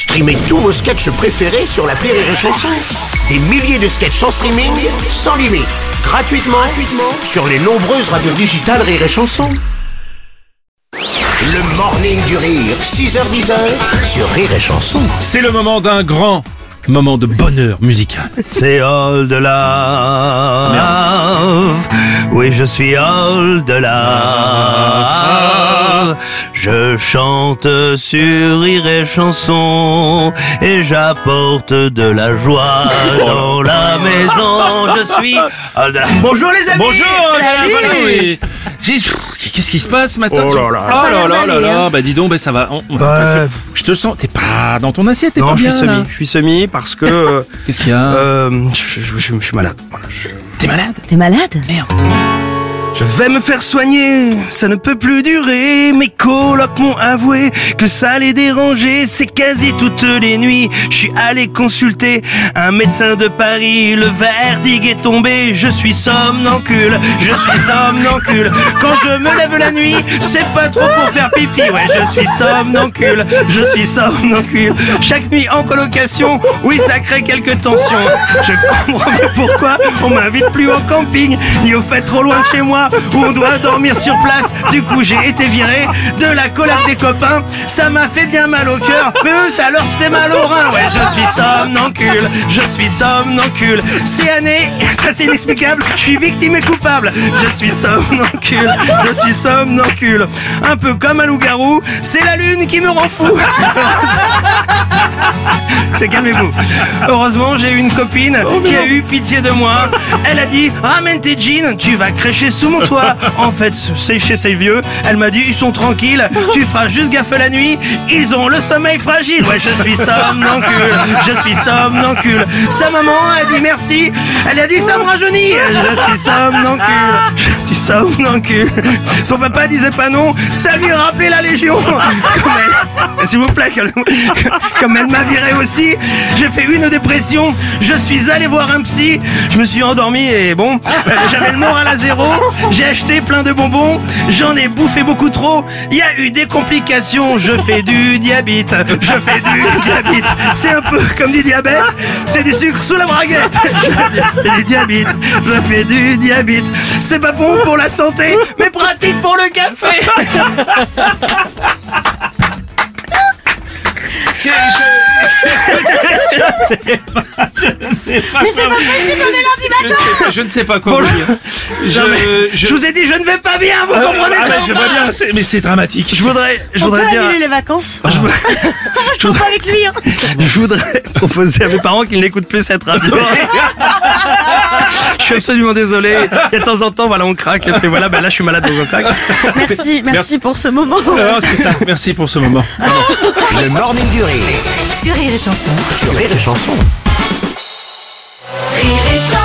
Streamez tous vos sketchs préférés sur la Rire et Chanson. Des milliers de sketchs en streaming, sans limite, gratuitement, gratuitement sur les nombreuses radios digitales Rire et Chanson. Le morning du rire, 6h10 sur Rire et Chanson. C'est le moment d'un grand moment de bonheur musical. C'est all de love. Oui, je suis all de love. Je chante sur rire et chanson et j'apporte de la joie dans la maison. Je suis. Bonjour les amis. Bonjour Qu'est-ce qui se passe ce matin Oh là là. Oh là là là là Bah dis donc, bah ça va. On- Je te sens. T'es pas dans ton assiette, t'es Non, pas je suis bien là. semi. Je suis semi parce que euh, Qu'est-ce qu'il y a? euh, je, je- je- je suis malade. Voilà, je- T'es malade? T'es malade? Merde. Je vais me faire soigner, ça ne peut plus durer. Mes colocs m'ont avoué que ça les dérangeait. C'est quasi toutes les nuits. Je suis allé consulter un médecin de Paris. Le verdict est tombé. Je suis somnancule. Je suis somnancule. Quand je me lève la nuit, c'est pas trop pour faire pipi. Ouais, je suis somnancule. Je suis somnancule. Chaque nuit en colocation, oui, ça crée quelques tensions. Je comprends mieux pourquoi on m'invite plus au camping, ni au fait trop loin de chez moi, on doit dormir sur place. Du coup, j'ai été viré de la colère des copains. Ça m'a fait bien mal au cœur, mais eux, ça leur fait mal au rein. Ouais, je suis somnancule, je suis somnancule. C'est année, ça c'est inexplicable, je suis victime et coupable. Je suis somnancule, je suis somnancule. Un peu comme un loup-garou, c'est la lune qui me rend fou. C'est calmez-vous. Heureusement, j'ai eu une copine qui a eu pitié de moi. Elle a dit ramène tes jeans, tu vas crécher sous En fait, c'est chez ces vieux. Elle m'a dit ils sont tranquilles, tu feras juste gaffe la nuit. Ils ont le sommeil fragile. Ouais, je suis somnancule, je suis somnancule. Sa maman a dit merci. Elle a dit ça me rajeunit. Je suis somnancule, je suis somnancule. Son papa disait pas non, ça lui rappelait la légion. S'il vous plaît, comme- comme elle m'a viré aussi, j'ai fait une dépression. Je suis allé voir un psy. Je me suis endormi et bon, euh, j'avais le moral à zéro. J'ai acheté plein de bonbons. J'en ai bouffé beaucoup trop. Il y a eu des complications. Je fais du diabète. Je fais du diabète. C'est un peu comme du diabète. C'est du sucre sous la braguette. Je fais du diabète. Je fais du diabète. C'est pas bon pour la santé, mais pratique pour le café. Mais c'est pas possible, on est lundi matin Je ne sais pas quoi vous dire. Je, je, je vous ai dit, je ne vais pas bien. Vous comprenez Ah, ça je vois pas bien, mais c'est dramatique. Je voudrais, je On peut voudrais dire, annuler les vacances je voudrais, Je trouve pas avec lui hein. je voudrais proposer à mes parents qu'ils n'écoutent plus cette radio. suis absolument désolé. Et de temps en temps, voilà, on craque. Et puis voilà, ben là, je suis malade, donc on craque. Merci, merci, pour ce moment. Oh, c'est ça, merci pour ce moment. Le morning du rire. Sur Rire et Chanson. Sur Rire et Chanson. Rire et Chanson.